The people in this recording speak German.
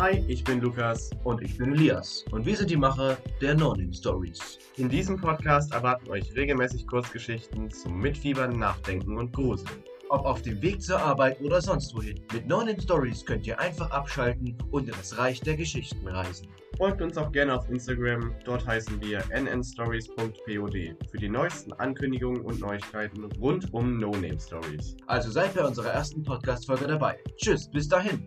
Hi, ich bin Lukas. Und ich bin Elias. Und wir sind die Macher der No Name Stories. In diesem Podcast erwarten euch regelmäßig Kurzgeschichten zum Mitfiebern, Nachdenken und Gruseln. Ob auf dem Weg zur Arbeit oder sonst wohin. Mit No Name Stories könnt ihr einfach abschalten und in das Reich der Geschichten reisen. Folgt uns auch gerne auf Instagram, dort heißen wir nnstories.pod für die neuesten Ankündigungen und Neuigkeiten rund um No Name Stories. Also seid bei unserer ersten Podcast-Folge dabei. Tschüss, bis dahin.